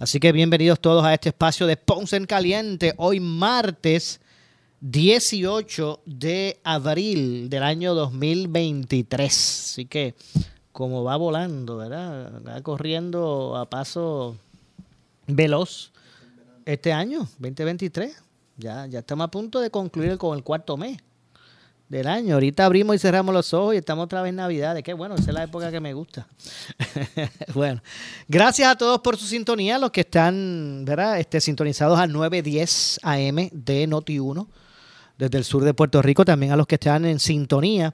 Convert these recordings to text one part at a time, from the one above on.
Así que bienvenidos todos a este espacio de Ponce en Caliente, hoy martes 18 de abril del año 2023. Así que como va volando, ¿verdad? Va corriendo a paso veloz este año, 2023. Ya, ya estamos a punto de concluir con el cuarto mes del año. Ahorita abrimos y cerramos los ojos y estamos otra vez en Navidad. Qué bueno, esa es la época que me gusta. bueno, gracias a todos por su sintonía, los que están, ¿verdad? Este, sintonizados a 910 AM de Noti1 desde el sur de Puerto Rico, también a los que están en sintonía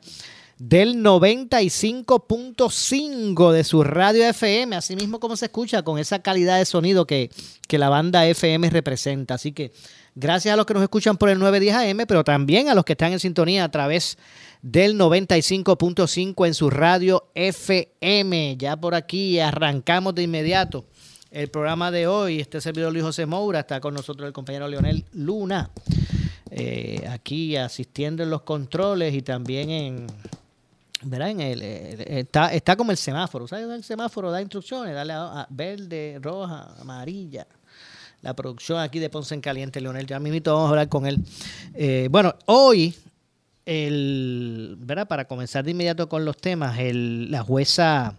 del 95.5 de su radio FM, así mismo como se escucha, con esa calidad de sonido que, que la banda FM representa. Así que Gracias a los que nos escuchan por el 910 AM, pero también a los que están en sintonía a través del 95.5 en su radio FM. Ya por aquí arrancamos de inmediato el programa de hoy. Este servidor Luis José Moura está con nosotros el compañero Leonel Luna, eh, aquí asistiendo en los controles y también en, ¿verdad? En el, está, está como el semáforo, ¿sabes? El semáforo da instrucciones, dale a verde, roja, amarilla la producción aquí de Ponce en Caliente, Leonel. Ya mismo vamos a hablar con él. Eh, bueno, hoy, el, ¿verdad? para comenzar de inmediato con los temas, el, la jueza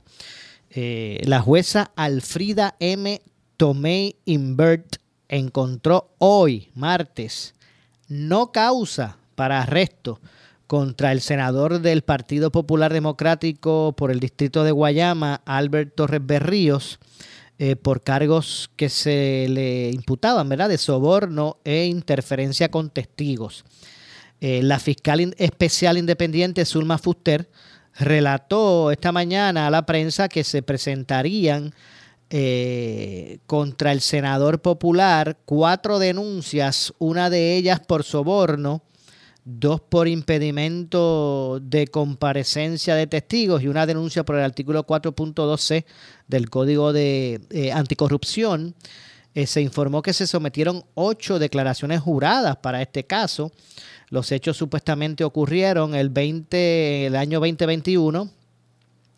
eh, la jueza Alfrida M. Tomei Invert encontró hoy, martes, no causa para arresto contra el senador del Partido Popular Democrático por el distrito de Guayama, Albert Torres Berríos, eh, por cargos que se le imputaban, ¿verdad? De soborno e interferencia con testigos. Eh, la fiscal especial independiente Zulma Fuster relató esta mañana a la prensa que se presentarían eh, contra el senador popular cuatro denuncias, una de ellas por soborno, dos por impedimento de comparecencia de testigos y una denuncia por el artículo 4.12 del Código de eh, Anticorrupción. Eh, se informó que se sometieron ocho declaraciones juradas para este caso. Los hechos supuestamente ocurrieron el, 20, el año 2021,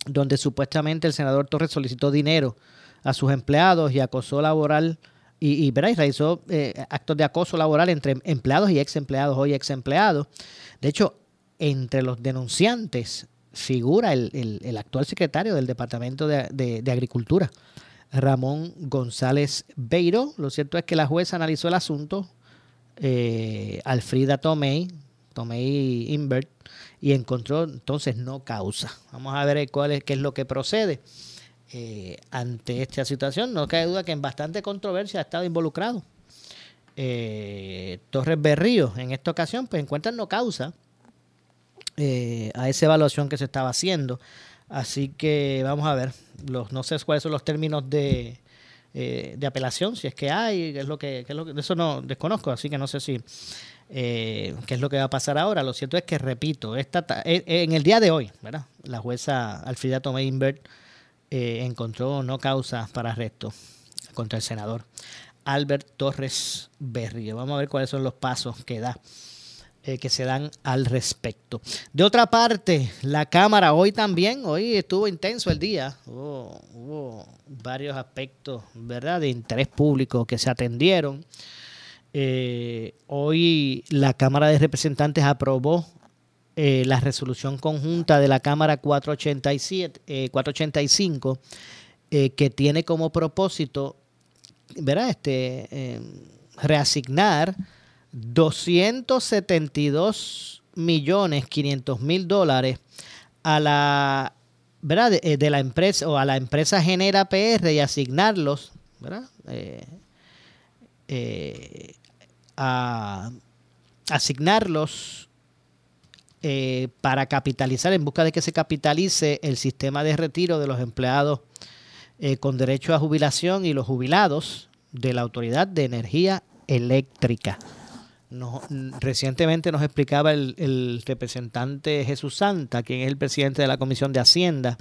donde supuestamente el senador Torres solicitó dinero a sus empleados y acosó laboral y, y, realizó eh, actos de acoso laboral entre empleados y ex empleados, hoy ex empleados. De hecho, entre los denunciantes figura el, actual secretario del Departamento de, Agricultura, Ramón González Beiro. Lo cierto es que la jueza analizó el asunto, eh, Alfrida Tomei, Tomei Invert, y encontró entonces no causa. Vamos a ver cuál es, qué es lo que procede. Eh, ante esta situación. No cabe duda que en bastante controversia ha estado involucrado. Eh, Torres Berrío, en esta ocasión, pues encuentran no causa eh, a esa evaluación que se estaba haciendo. Así que vamos a ver, los, no sé cuáles son los términos de, de apelación, si es que hay, es lo que, es lo que, eso no desconozco, así que no sé si qué es lo que va a pasar ahora. Lo cierto es que, repito, esta, en el día de hoy, ¿verdad? la jueza Alfrida Tomé Invert eh, encontró no causa para arresto contra el senador Albert Torres Berrio. Vamos a ver cuáles son los pasos que da. Eh, que se dan al respecto. De otra parte, la Cámara hoy también, hoy estuvo intenso el día, hubo, varios aspectos, ¿verdad?, de interés público que se atendieron. Eh, hoy la Cámara de Representantes aprobó eh, la resolución conjunta de la Cámara 487, 485, eh, eh, que tiene como propósito, ¿verdad? Este, reasignar 272 millones 500 mil dólares a la ¿verdad? De, de, la empresa o a la empresa Genera PR y asignarlos ¿verdad? Eh, eh, a asignarlos eh, para capitalizar, en busca de que se capitalice el sistema de retiro de los empleados eh, con derecho a jubilación y los jubilados de la Autoridad de Energía Eléctrica. Recientemente nos explicaba el, representante Jesús Santa, quien es el presidente de la Comisión de Hacienda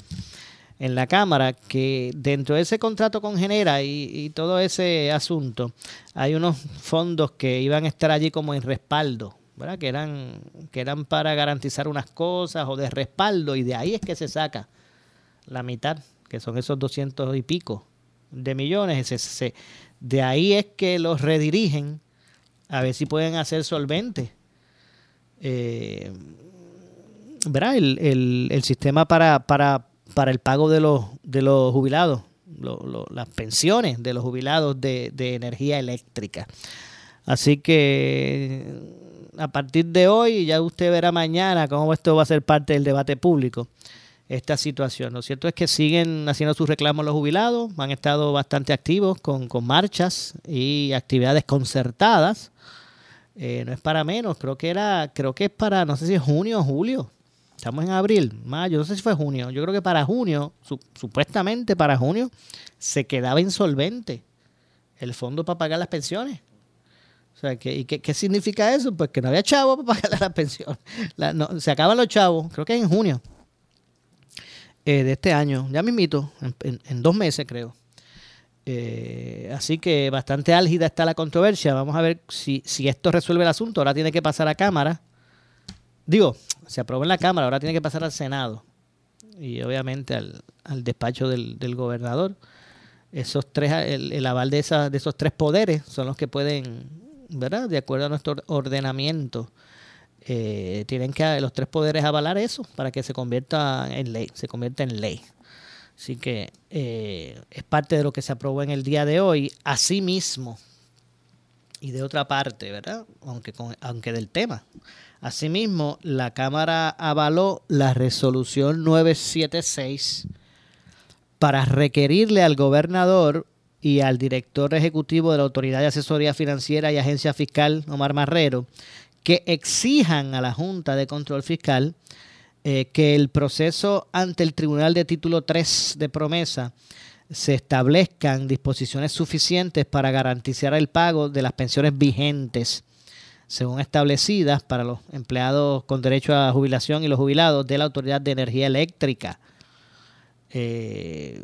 en la Cámara, que dentro de ese contrato con Genera y todo ese asunto, hay unos fondos que iban a estar allí como en respaldo ¿verdad? Que eran, que eran para garantizar unas cosas o de respaldo, y de ahí es que se saca la mitad, que son esos 200 y pico de millones. Se, de ahí es que los redirigen a ver si pueden hacer solventes. Eh, ¿verdad? El, el, el, sistema para, para, para el pago de los, de los jubilados, lo, las pensiones de los jubilados de, de energía eléctrica. Así que a partir de hoy, ya usted verá mañana cómo esto va a ser parte del debate público, esta situación. Lo cierto es que siguen haciendo sus reclamos los jubilados, han estado bastante activos con, con marchas y actividades concertadas. Eh, no es para menos, creo que era, creo que es para, no sé si es junio o julio. Estamos en abril, mayo, no sé si fue junio. Yo creo que para junio, su, supuestamente para junio, se quedaba insolvente el fondo para pagar las pensiones. O sea, ¿qué, qué, qué, significa eso? Pues que no había chavo para pagar la pensión. Se acaban los chavos, creo que en junio eh, de este año, ya mismito, en, en dos meses creo. Eh, así que bastante álgida está la controversia. Vamos a ver si, si esto resuelve el asunto. Ahora tiene que pasar a Cámara. Digo, se aprobó en la Cámara, ahora tiene que pasar al Senado. Y obviamente al, al despacho del, del, gobernador. Esos tres, el, el aval de, esa, de esos tres poderes son los que pueden ¿verdad? De acuerdo a nuestro ordenamiento, eh, tienen que los tres poderes avalar eso para que se convierta en ley, se convierta en ley. Así que eh, es parte de lo que se aprobó en el día de hoy. Asimismo, y de otra parte, ¿verdad? Aunque, con, aunque del tema. Asimismo, la Cámara avaló la resolución 976 para requerirle al gobernador y al director ejecutivo de la Autoridad de Asesoría Financiera y Agencia Fiscal, Omar Marrero, que exijan a la Junta de Control Fiscal eh, que el proceso ante el Tribunal de Título 3 de promesa se establezcan disposiciones suficientes para garantizar el pago de las pensiones vigentes, según establecidas para los empleados con derecho a jubilación y los jubilados de la Autoridad de Energía Eléctrica. Eh,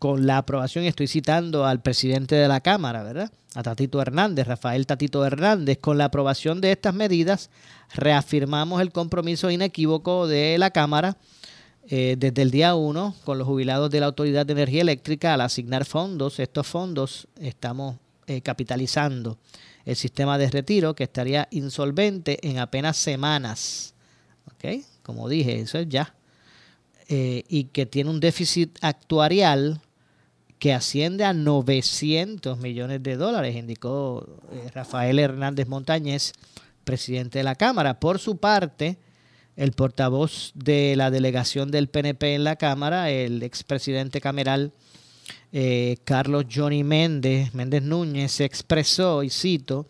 con la aprobación, estoy citando al presidente de la Cámara, ¿verdad? A Tatito Hernández, Rafael Tatito Hernández, con la aprobación de estas medidas, reafirmamos el compromiso inequívoco de la Cámara eh, desde el día 1 con los jubilados de la Autoridad de Energía Eléctrica al asignar fondos. Estos fondos estamos eh, capitalizando el sistema de retiro que estaría insolvente en apenas semanas. ¿Ok? Como dije, eso es ya. Eh, y que tiene un déficit actuarial que asciende a 900 millones de dólares, indicó eh, Rafael Hernández Montañez, presidente de la Cámara. Por su parte, el portavoz de la delegación del PNP en la Cámara, el expresidente cameral eh, Carlos Johnny Méndez, Méndez Núñez, se expresó, y cito,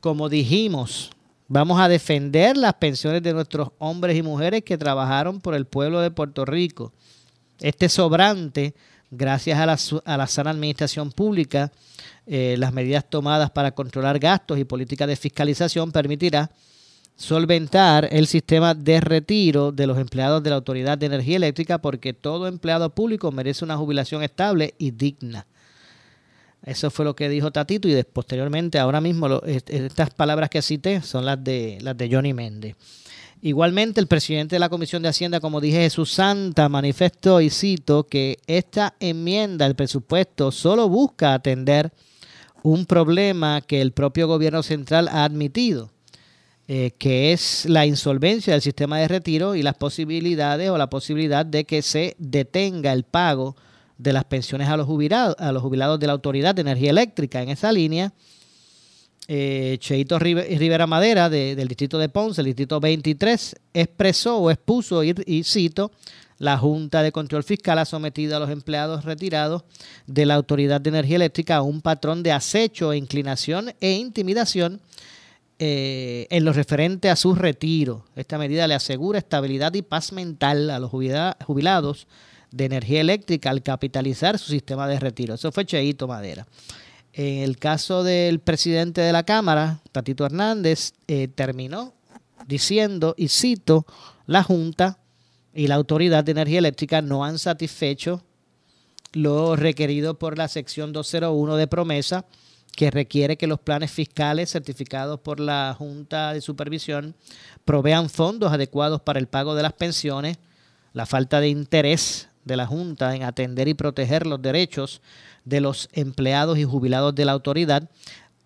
como dijimos, vamos a defender las pensiones de nuestros hombres y mujeres que trabajaron por el pueblo de Puerto Rico. Este sobrante gracias a la, a la sana administración pública, eh, las medidas tomadas para controlar gastos y políticas de fiscalización permitirá solventar el sistema de retiro de los empleados de la Autoridad de Energía Eléctrica porque todo empleado público merece una jubilación estable y digna. Eso fue lo que dijo Tatito y posteriormente, ahora mismo, estas palabras que cité son las de, las de Johnny Méndez. Igualmente, el presidente de la Comisión de Hacienda, como dije, Jesús Santa, manifestó y cito que esta enmienda al presupuesto solo busca atender un problema que el propio gobierno central ha admitido, eh, que es la insolvencia del sistema de retiro y las posibilidades o la posibilidad de que se detenga el pago de las pensiones a los jubilados, a los jubilados de la Autoridad de Energía Eléctrica. En esa línea, eh, Cheito Rivera Madera del distrito de Ponce, el distrito 23, expresó o expuso, y, cito, la Junta de Control Fiscal ha sometido a los empleados retirados de la Autoridad de Energía Eléctrica a un patrón de acecho, inclinación e intimidación eh, en lo referente a su retiro. Esta medida le asegura estabilidad y paz mental a los jubilados de energía eléctrica al capitalizar su sistema de retiro. Eso fue Cheito Madera. En el caso del presidente de la Cámara, Tatito Hernández, eh, terminó diciendo, y cito, la Junta y la Autoridad de Energía Eléctrica no han satisfecho lo requerido por la sección 201 de promesa que requiere que los planes fiscales certificados por la Junta de Supervisión provean fondos adecuados para el pago de las pensiones, la falta de interés de la Junta en atender y proteger los derechos de los empleados y jubilados de la autoridad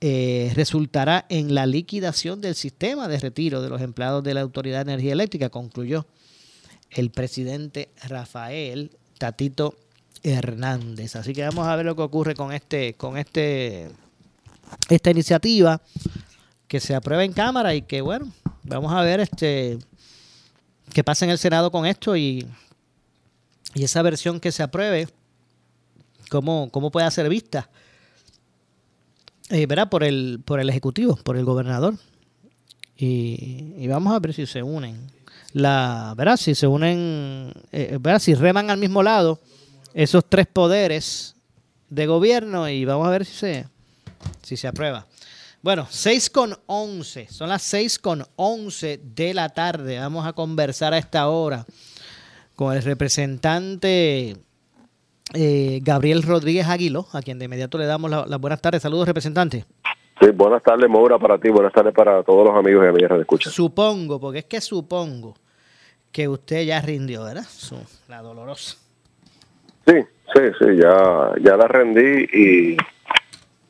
eh, resultará en la liquidación del sistema de retiro de los empleados de la Autoridad de Energía Eléctrica, concluyó el presidente Rafael Tatito Hernández. Así que vamos a ver lo que ocurre con este, con este, esta iniciativa que se aprueba en Cámara y que bueno, vamos a ver este qué pasa en el Senado con esto y, y esa versión que se apruebe cómo, cómo puede ser vista eh, por, el, por el Ejecutivo, por el gobernador. Y, vamos a ver si se unen. La, ¿verdad? Si se unen, eh, ¿verdad? Si reman al mismo lado esos tres poderes de gobierno y vamos a ver si se, si se aprueba. Bueno, 6 con 11, son las 6 con 11 de la tarde. Vamos a conversar a esta hora con el representante eh, Gabriel Rodríguez Aguilo, a quien de inmediato le damos las buenas tardes. Saludos, representante. Sí, buenas tardes, Moura, para ti, buenas tardes para todos los amigos y amigas de escucha. Supongo, porque es que supongo que usted ya rindió, ¿verdad? la dolorosa. Sí, sí, sí, ya, ya la rendí y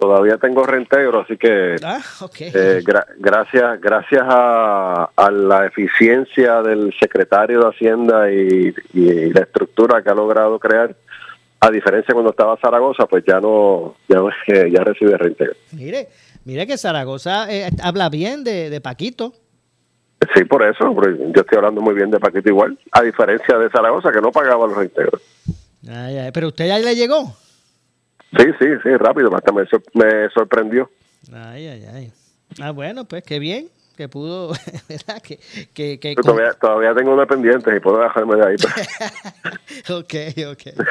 todavía tengo reintegro, así que ah, eh, gracias gracias a, la eficiencia del secretario de Hacienda y, y, la estructura que ha logrado crear, a diferencia cuando estaba Zaragoza, pues ya no, ya, ya recibe reintegro. Mire, mire que Zaragoza eh, habla bien de, Paquito. Sí, por eso, yo estoy hablando muy bien de Paquito igual, a diferencia de Zaragoza que no pagaba los reintegros. pero usted ya le llegó. Sí, sí, sí, rápido, hasta me, me sorprendió. Ay, ay, ay. Ah, bueno, pues qué bien que pudo, ¿verdad? Que, que, todavía, todavía, tengo una pendiente y puedo dejarme de ahí. Pues. ok, ok.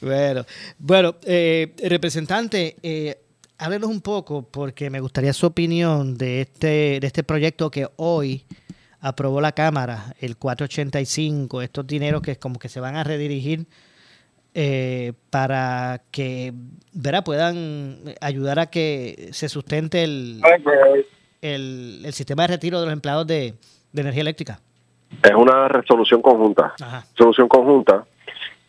bueno, bueno eh, representante, eh, háblenos un poco porque me gustaría su opinión de este, de este proyecto que hoy aprobó la Cámara, el 485, estos dineros que como que se van a redirigir eh, para que ¿verdad? puedan ayudar a que se sustente el, el, el sistema de retiro de los empleados de, energía eléctrica? Es una resolución conjunta. Resolución conjunta.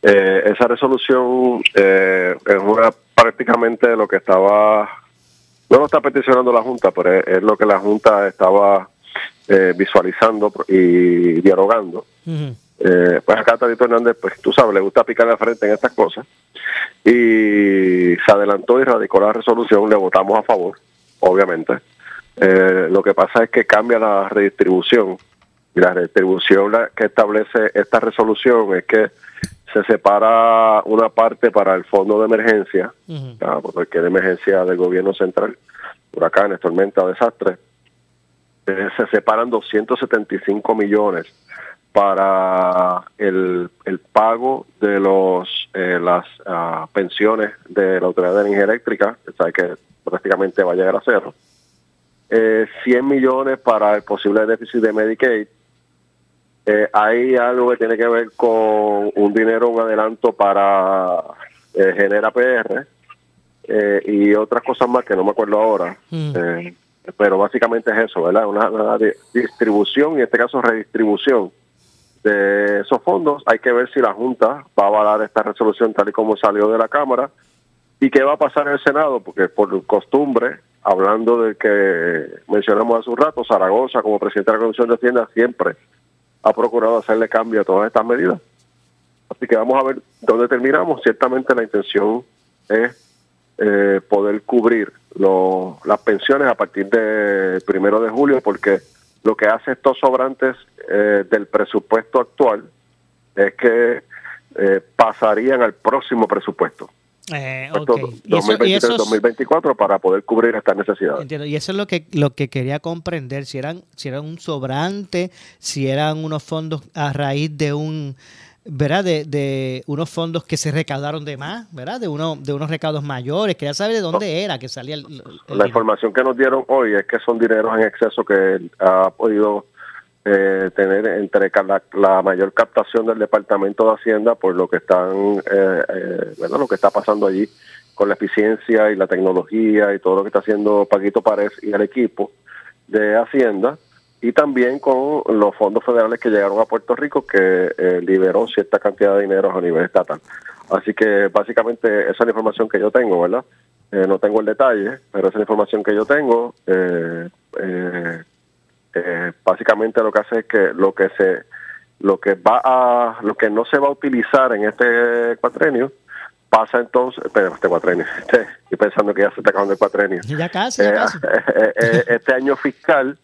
Eh, esa resolución eh, es una prácticamente lo que estaba, no lo está peticionando la Junta, pero es, lo que la Junta estaba eh, visualizando y dialogando. Pues acá Tadito Hernández, pues tú sabes, le gusta picar la frente en estas cosas. Y se adelantó y radicó la resolución, le votamos a favor, obviamente. Eh, lo que pasa es que cambia la redistribución. Y la redistribución que establece esta resolución es que se separa una parte para el fondo de emergencia, porque de emergencia del gobierno central, huracanes, tormentas, desastres. Eh, se separan 275 millones para el, el pago de los eh, las ah, pensiones de la Autoridad de Energía Eléctrica, que sabe que prácticamente va a llegar a cero eh, 100 millones para el posible déficit de Medicaid. Eh, hay algo que tiene que ver con un dinero, un adelanto para eh, Genera PR eh, y otras cosas más que no me acuerdo ahora. Mm. Pero básicamente es eso, ¿verdad? Una, una, distribución, y en este caso redistribución de esos fondos. Hay que ver si la Junta va a avalar esta resolución tal y como salió de la Cámara y qué va a pasar en el Senado, porque por costumbre hablando de que mencionamos hace un rato, Zaragoza como presidente de la Comisión de Hacienda siempre ha procurado hacerle cambio a todas estas medidas. Así que vamos a ver dónde terminamos. Ciertamente la intención es eh, poder cubrir las pensiones a partir del primero de julio, porque lo que hace estos sobrantes eh, del presupuesto actual es que eh, pasarían al próximo presupuesto. Eh, 2023-2024 para poder cubrir estas necesidades. Entiendo. Y eso es lo que lo que quería comprender, si eran si eran un sobrante, si eran unos fondos a raíz de un ¿verdad? De, de, unos fondos que se recaudaron de más, ¿verdad? De, uno, de unos recaudos mayores, quería saber de dónde era que salía el, La información que nos dieron hoy es que son dineros en exceso que ha podido eh, tener entre la, mayor captación del Departamento de Hacienda por lo que están, eh, eh, ¿verdad? Lo que está pasando allí con la eficiencia y la tecnología y todo lo que está haciendo Paquito Párez y el equipo de Hacienda y también con los fondos federales que llegaron a Puerto Rico que eh, liberó cierta cantidad de dinero a nivel estatal. Así que básicamente esa es la información que yo tengo, ¿verdad? Eh, no tengo el detalle, pero esa es la información que yo tengo. Eh, básicamente lo que hace es que lo que se lo que va a lo que no se va a utilizar en este cuatrenio pasa entonces, pero este cuatrenio, este, estoy pensando que ya se está acabando el cuatrenio. Ya casi, ya casi. Eh, eh, este año fiscal,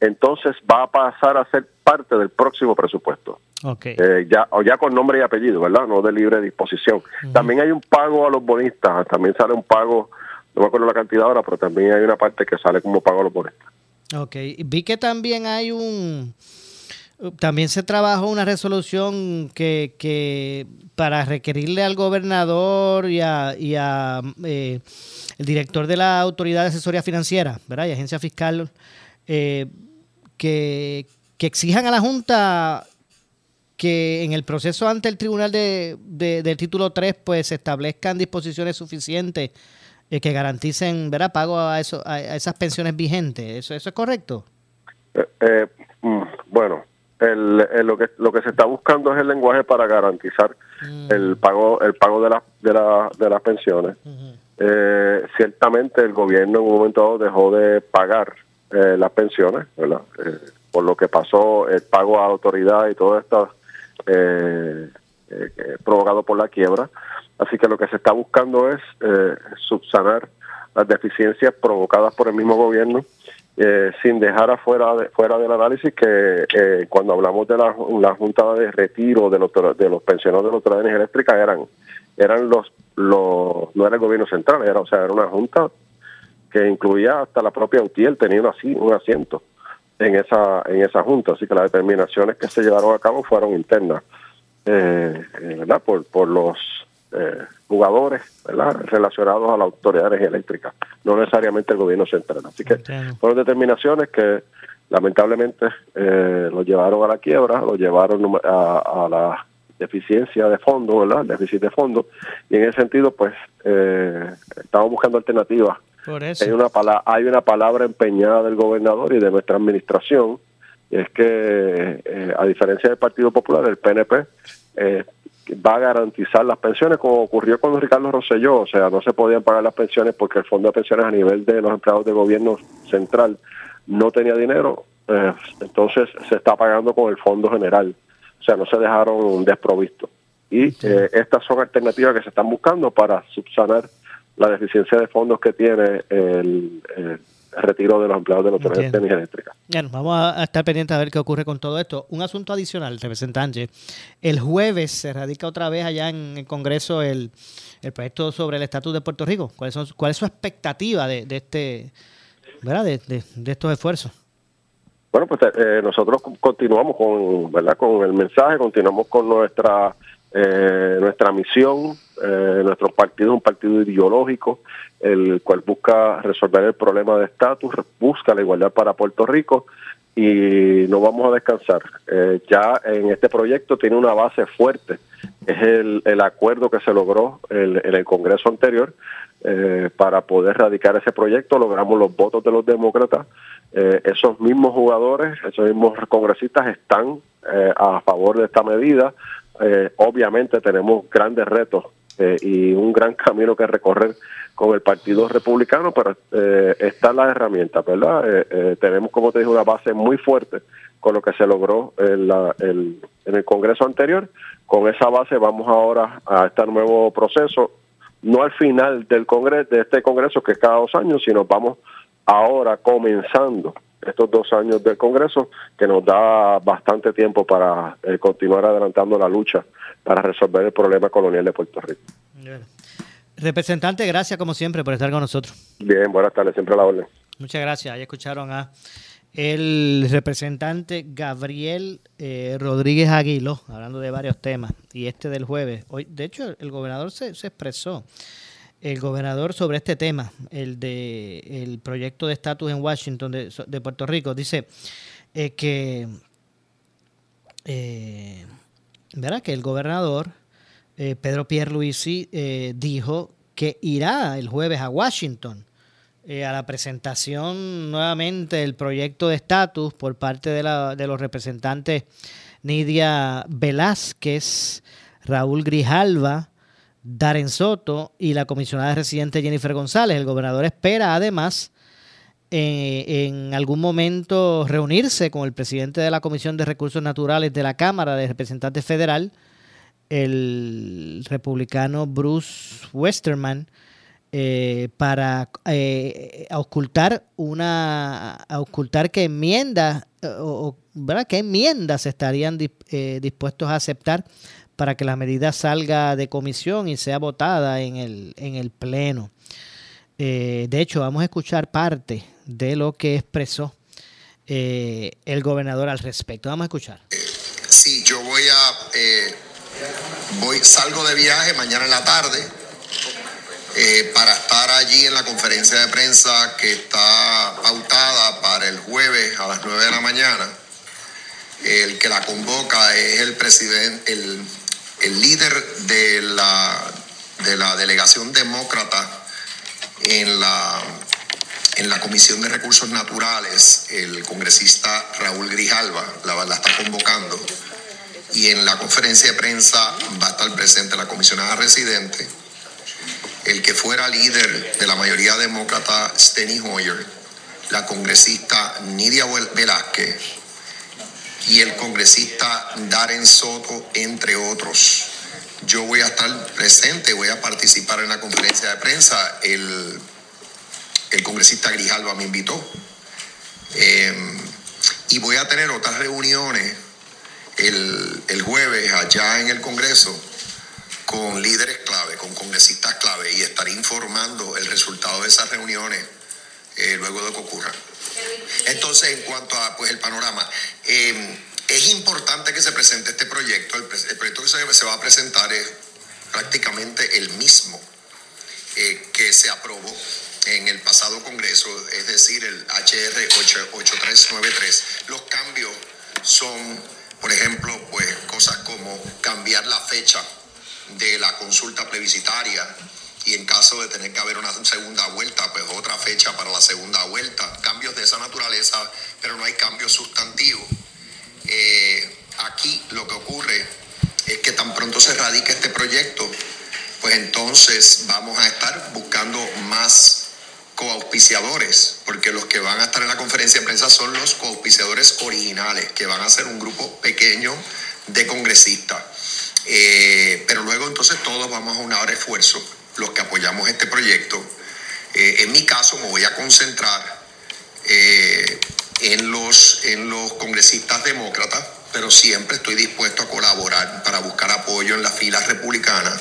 entonces va a pasar a ser parte del próximo presupuesto. Okay. Eh, ya, o ya con nombre y apellido, ¿verdad? No de libre disposición. También hay un pago a los bonistas, también sale un pago, no me acuerdo la cantidad ahora, pero también hay una parte que sale como pago a los bonistas. Ok, vi que también hay un también se trabajó una resolución que, que para requerirle al gobernador y a, eh, el director de la Autoridad de Asesoría Financiera, ¿verdad? Y Agencia Fiscal, eh, que, que, exijan a la Junta que en el proceso ante el Tribunal de, del Título 3 pues se establezcan disposiciones suficientes eh, que garanticen ¿verdad? pago a, eso, a, esas pensiones vigentes. ¿Eso, eso es correcto? Mm, bueno, el, lo que lo que se está buscando es el lenguaje para garantizar mm. el pago el pago de, la, de, la, de las pensiones. eh, ciertamente el gobierno en un momento dado dejó de pagar eh, las pensiones, ¿verdad? Eh, por lo que pasó el pago a autoridad y todo esto eh, provocado por la quiebra. Así que lo que se está buscando es subsanar las deficiencias provocadas por el mismo gobierno eh, sin dejar afuera fuera del análisis que eh, cuando hablamos de la, junta de retiro de los de los pensionados de los de energía eléctrica eran eran los los no era el gobierno central era o sea era una junta que incluía hasta la propia UTIEL tenía un, un asiento en esa en esa junta. Así que las determinaciones que se llevaron a cabo fueron internas eh, verdad por por los eh, jugadores relacionados a la autoridad de energía eléctrica, no necesariamente el gobierno central. Así que fueron determinaciones que lamentablemente eh, lo llevaron a la quiebra, lo llevaron a, la deficiencia de fondo, ¿verdad? El déficit de fondo. Y en ese sentido, pues, eh, estamos buscando alternativas. Hay, una hay una palabra empeñada del gobernador y de nuestra administración, y es que, eh, a diferencia del Partido Popular, el PNP eh, va a garantizar las pensiones, como ocurrió con Ricardo Rosselló, o sea, no se podían pagar las pensiones porque el fondo de pensiones a nivel de los empleados de gobierno central no tenía dinero, eh, entonces se está pagando con el fondo general, o sea, no se dejaron desprovistos. Y eh, estas son alternativas que se están buscando para subsanar la deficiencia de fondos que tiene el, el retiro de los empleados de la Autoridad de Energía Eléctrica. Bueno, vamos a estar pendientes a ver qué ocurre con todo esto. Un asunto adicional, representante. El jueves se radica otra vez allá en el Congreso el, proyecto sobre el estatus de Puerto Rico. ¿Cuál es, cuál es su expectativa de, este, ¿verdad? De, estos esfuerzos? Bueno, pues eh, nosotros continuamos con, ¿verdad? con el mensaje, continuamos con nuestra eh, nuestra misión, eh, nuestro partido es un partido ideológico, el cual busca resolver el problema de estatus, busca la igualdad para Puerto Rico y no vamos a descansar. Eh, ya en este proyecto tiene una base fuerte, es el, el acuerdo que se logró en el Congreso anterior eh, para poder radicar ese proyecto, logramos los votos de los demócratas. esos mismos jugadores, esos mismos congresistas están a favor de esta medida, eh, obviamente tenemos grandes retos eh, y un gran camino que recorrer con el Partido Republicano, pero eh, están las herramientas, ¿verdad? Eh, tenemos, como te dije, una base muy fuerte con lo que se logró en, en el Congreso anterior. Con esa base vamos ahora a este nuevo proceso no al final del congreso, de este congreso que es cada dos años, sino vamos ahora comenzando estos dos años del Congreso, que nos da bastante tiempo para eh, continuar adelantando la lucha para resolver el problema colonial de Puerto Rico. Representante, gracias como siempre por estar con nosotros. Bien, buenas tardes, siempre a la orden. Muchas gracias. Ahí escucharon a el representante Gabriel eh, Rodríguez Aguilo, hablando de varios temas, y este del jueves. Hoy, de hecho, el gobernador se, se expresó el gobernador sobre este tema, el de el proyecto de estatus en Washington de, Puerto Rico, dice eh, que eh, ¿verdad? que el gobernador eh, Pedro Pierluisi eh, dijo que irá el jueves a Washington a la presentación nuevamente del proyecto de estatus por parte de, la, de los representantes Nidia Velázquez, Raúl Grijalva, Darren Soto y la comisionada residente Jennifer González. El gobernador espera además eh, en algún momento reunirse con el presidente de la Comisión de Recursos Naturales de la Cámara de Representantes Federal, el republicano Bruce Westerman, eh, para eh, ocultar una ocultar que enmiendas o, ¿verdad? qué enmiendas estarían dispuestos a aceptar para que la medida salga de comisión y sea votada en el, en el Pleno. Eh, de hecho, vamos a escuchar parte de lo que expresó eh, el gobernador al respecto. Vamos a escuchar. Sí, yo voy a... Eh, voy, salgo de viaje mañana en la tarde para estar allí en la conferencia de prensa que está pautada para el jueves a las 9 de la mañana. El que la convoca es el presidente, el el líder de la, de la delegación demócrata en la, en la Comisión de Recursos Naturales, el congresista Raúl Grijalva, la, la está convocando. Y en la conferencia de prensa va a estar presente la comisionada residente, el que fuera líder de la mayoría demócrata, Steny Hoyer, la congresista Nidia Velázquez, y el congresista Darren Soto, entre otros. Yo voy a estar presente, voy a participar en la conferencia de prensa. El, el congresista Grijalva me invitó. Em, y voy a tener otras reuniones el, el, jueves allá en el Congreso con líderes clave, con congresistas clave, y estaré informando el resultado de esas reuniones eh, luego de que ocurran. Entonces, en cuanto a pues, el panorama, em, es importante que se presente este proyecto. El, proyecto que se, va a presentar es prácticamente el mismo eh, que se aprobó en el pasado Congreso, es decir, el HR 8393. Los cambios son, por ejemplo, pues cosas como cambiar la fecha de la consulta plebiscitaria, y en caso de tener que haber una segunda vuelta, pues otra fecha para la segunda vuelta, cambios de esa naturaleza, pero no hay cambios sustantivos. Eh, aquí lo que ocurre es que tan pronto se radique este proyecto, pues entonces vamos a estar buscando más coauspiciadores, porque los que van a estar en la conferencia de prensa son los coauspiciadores originales, que van a ser un grupo pequeño de congresistas. Eh, pero luego entonces todos vamos a unar esfuerzo los que apoyamos este proyecto. Eh, en mi caso me voy a concentrar eh, en, los, en los congresistas demócratas, pero siempre estoy dispuesto a colaborar para buscar apoyo en las filas republicanas.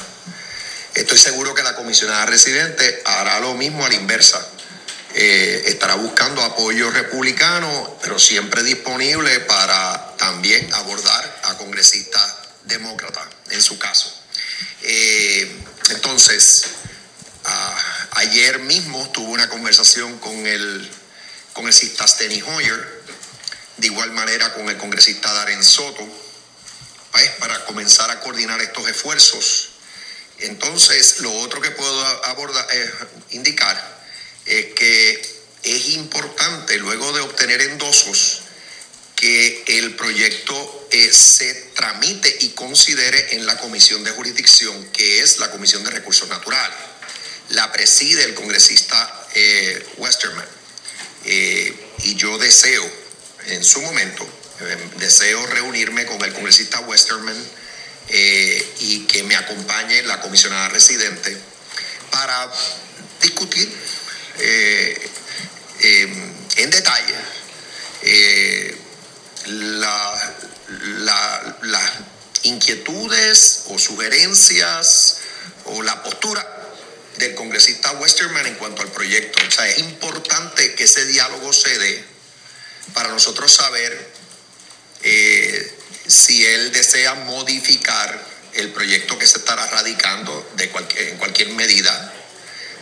Estoy seguro que la comisionada residente hará lo mismo a la inversa. Eh, estará buscando apoyo republicano, pero siempre disponible para también abordar a congresistas demócratas, en su caso. Entonces, ayer mismo tuve una conversación con el congresista Steny Hoyer, de igual manera con el congresista Darren Soto, pues, para comenzar a coordinar estos esfuerzos. Entonces, lo otro que puedo abordar, eh, indicar es que es importante, luego de obtener endosos, que el proyecto eh, se tramite y considere en la Comisión de Jurisdicción, que es la Comisión de Recursos Naturales. La preside el congresista eh, Westerman. Eh, y yo deseo, en su momento, deseo reunirme con el congresista Westerman y que me acompañe la comisionada residente para discutir eh, las inquietudes o sugerencias o la postura del congresista Westerman en cuanto al proyecto. O sea, es importante que ese diálogo se dé para nosotros saber eh, si él desea modificar el proyecto que se estará radicando en cualquier medida.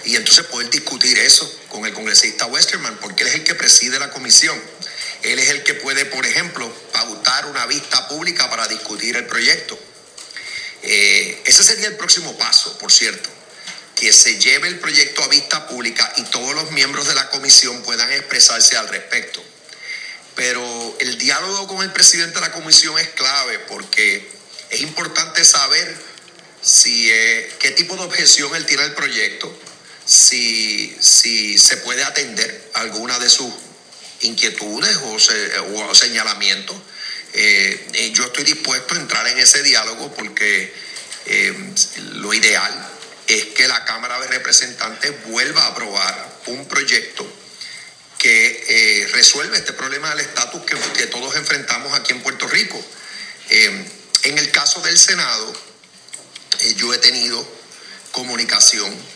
Y entonces poder discutir eso con el congresista Westerman, porque él es el que preside la comisión. Él es el que puede, por ejemplo, pautar una vista pública para discutir el proyecto. Eh, ese sería el próximo paso, por cierto, que se lleve el proyecto a vista pública y todos los miembros de la comisión puedan expresarse al respecto. Pero el diálogo con el presidente de la comisión es clave porque es importante saber si, eh, qué tipo de objeción él tiene al proyecto, si, si se puede atender alguna de sus inquietudes o, señalamientos. Eh, eh, yo estoy dispuesto a entrar en ese diálogo porque lo ideal es que la Cámara de Representantes vuelva a aprobar un proyecto que eh, resuelve este problema del estatus que, todos enfrentamos aquí en Puerto Rico. Eh, en el caso del Senado, eh, yo he tenido comunicación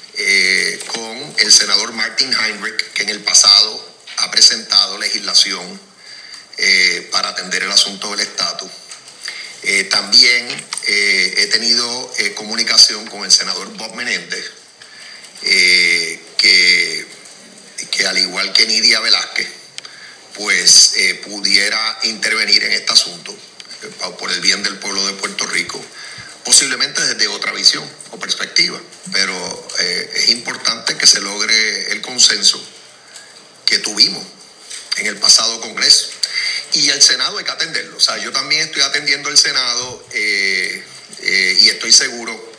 con el senador Martin Heinrich, que en el pasado ha presentado legislación para atender el asunto del estatus. también he tenido comunicación con el senador Bob Menéndez, que que al igual que Nidia Velázquez, pues eh, pudiera intervenir en este asunto eh, por el bien del pueblo de Puerto Rico, posiblemente desde otra visión o perspectiva, pero eh, es importante que se logre el consenso que tuvimos en el pasado Congreso. Y el Senado hay que atenderlo. O sea, yo también estoy atendiendo el Senado y estoy seguro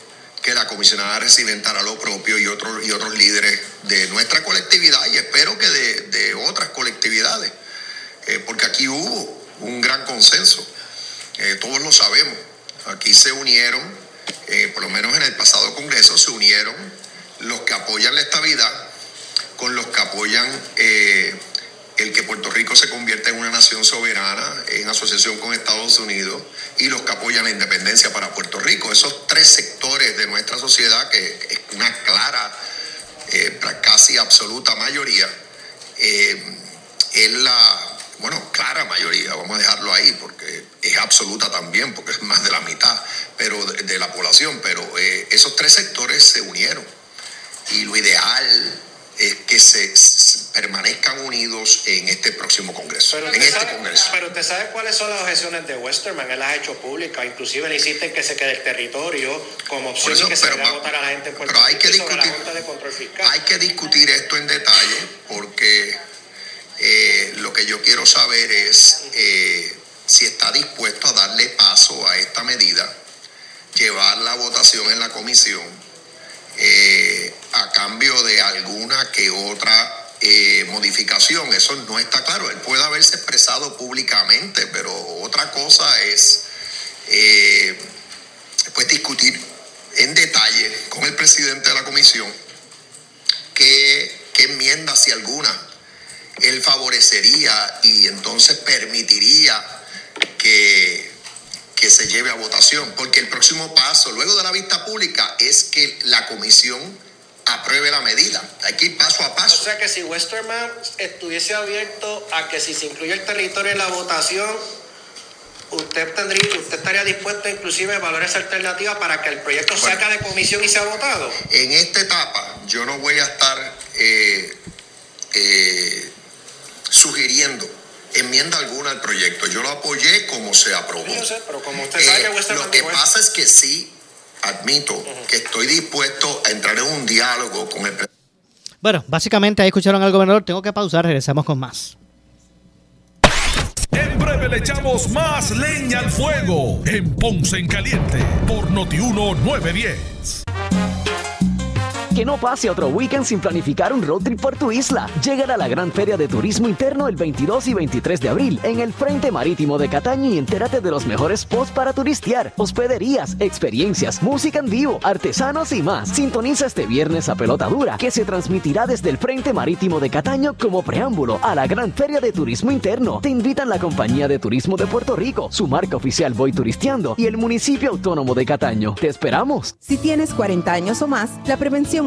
que la comisionada residente hará lo propio y otros, y otros líderes de nuestra colectividad y espero que de, otras colectividades, eh, porque aquí hubo un gran consenso, eh, todos lo sabemos, aquí se unieron, eh, por lo menos en el pasado Congreso, se unieron los que apoyan la estabilidad con los que apoyan el que Puerto Rico se convierta en una nación soberana en asociación con Estados Unidos y los que apoyan la independencia para Puerto Rico. Esos tres sectores de nuestra sociedad, que es una clara, eh, casi absoluta mayoría, eh, es la, bueno, clara mayoría, vamos a dejarlo ahí, porque es absoluta también, porque es más de la mitad pero de, la población, pero eh, esos tres sectores se unieron. Y lo ideal es que se, permanezcan unidos en este próximo Congreso, en este Congreso. Pero usted sabe cuáles son las objeciones de Westerman, él las ha hecho públicas, inclusive le insisten que se quede el territorio como opción y que se vaya a votar a la gente en Puerto Pero hay que discutir, hay que discutir esto en detalle porque eh, lo que yo quiero saber es eh, si está dispuesto a darle paso a esta medida, llevar la votación en la comisión eh, cambio de alguna que otra eh, modificación. Eso no está claro. Él puede haberse expresado públicamente, pero otra cosa es eh, pues discutir en detalle con el presidente de la comisión qué, qué enmienda, si alguna, él favorecería y entonces permitiría que que se lleve a votación, porque el próximo paso, luego de la vista pública, es que la comisión apruebe la medida. Hay que ir paso a paso. O sea que si Westerman estuviese abierto a que si se incluye el territorio en la votación, usted tendría, usted estaría dispuesto inclusive a evaluar esa alternativa para que el proyecto salga de comisión y sea votado. En esta etapa yo no voy a estar eh, eh, sugiriendo enmienda alguna al proyecto. Yo lo apoyé como se aprobó. pero como usted sabe eh, lo que pasa es que sí, admito que estoy dispuesto a entrar en un diálogo con el Bueno, básicamente ahí escucharon al gobernador. Tengo que pausar, regresamos con más. En breve le echamos más leña al fuego en Ponce en Caliente por Notiuno 910. Que no pase otro weekend sin planificar un road trip por tu isla. Llegan a la Gran Feria de Turismo Interno el 22 y 23 de abril en el Frente Marítimo de Cataño y entérate de los mejores spots para turistear, hospederías, experiencias, música en vivo, artesanos y más. Sintoniza este viernes a pelota dura que se transmitirá desde el Frente Marítimo de Cataño como preámbulo a la Gran Feria de Turismo Interno. Te invitan la Compañía de Turismo de Puerto Rico, su marca oficial Voy Turisteando y el municipio autónomo de Cataño. Te esperamos. Si tienes 40 años o más, la prevención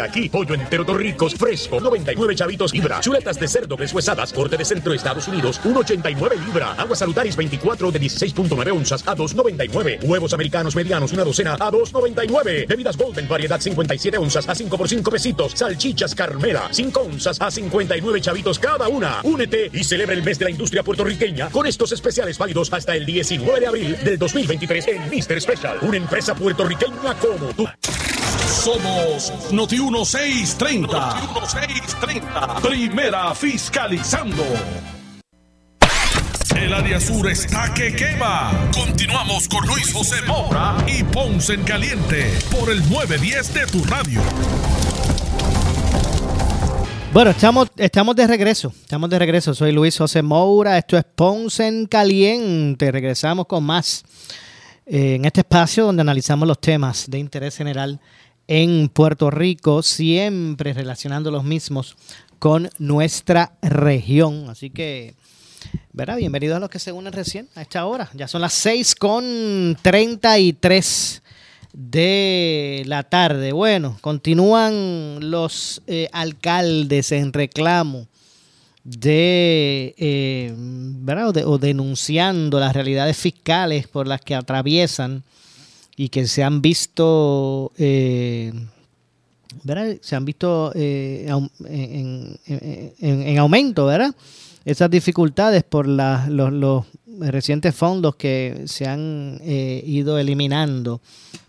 aquí. Pollo entero Torricos fresco, 99 chavitos libra. Chuletas de cerdo deshuesadas, corte de centro Estados Unidos, 1.89 libra. Aguas salutaris 24 de 16.9 onzas a 2.99. Huevos americanos medianos, una docena a 2.99. Bebidas Golden, variedad 57 onzas a 5 por 5 pesitos. Salchichas Carmela, 5 onzas a 59 chavitos cada una. Únete y celebra el mes de la industria puertorriqueña con estos especiales válidos hasta el 19 de abril del 2023 en Mister Special, una empresa puertorriqueña como tú. Somos Noti 1630. Noti 1630. Primera fiscalizando. El área sur está que quema. Continuamos con Luis José Moura y Ponce en Caliente por el 910 de tu radio. Bueno, estamos, estamos de regreso. Estamos de regreso. Soy Luis José Moura. Esto es Ponce en Caliente. Regresamos con más eh, en este espacio donde analizamos los temas de interés general en Puerto Rico, siempre relacionando los mismos con nuestra región. Así que, ¿verdad? Bienvenidos a los que se unen recién a esta hora. Ya son las 6 con 33 de la tarde. Bueno, continúan los eh, alcaldes en reclamo de, eh, ¿verdad? O, denunciando las realidades fiscales por las que atraviesan y que se han visto, eh. Se han visto en, en, aumento, ¿verdad? Esas dificultades por los, los, recientes fondos que se han ido eliminando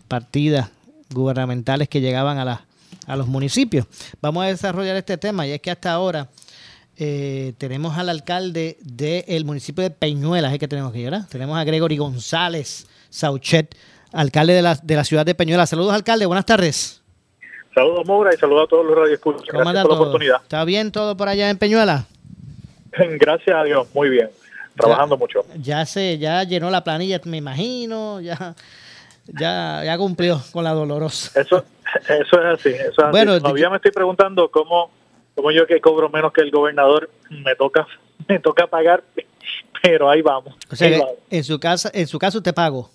partidas gubernamentales que llegaban a, a los municipios. Vamos a desarrollar este tema y es que hasta ahora eh, tenemos al alcalde del municipio de Peñuelas, es que tenemos aquí, ¿verdad? Tenemos a Gregory González Sauchet, alcalde de la, de la ciudad de Peñuelas. Saludos, alcalde, buenas tardes. Saludos, Moura, y saludos a todos los radioescuchas. ¿Cómo Gracias por la oportunidad. ¿Está bien todo por allá en Peñuelas? Gracias a Dios, muy bien. Trabajando mucho. Ya se, ya llenó la planilla, me imagino, ya ya, ya cumplió con la dolorosa. Eso, eso es así. bueno, Todavía me estoy preguntando cómo, cómo yo que cobro menos que el gobernador me toca, me toca pagar, pero ahí vamos. O sea, en su casa, en su caso te pago.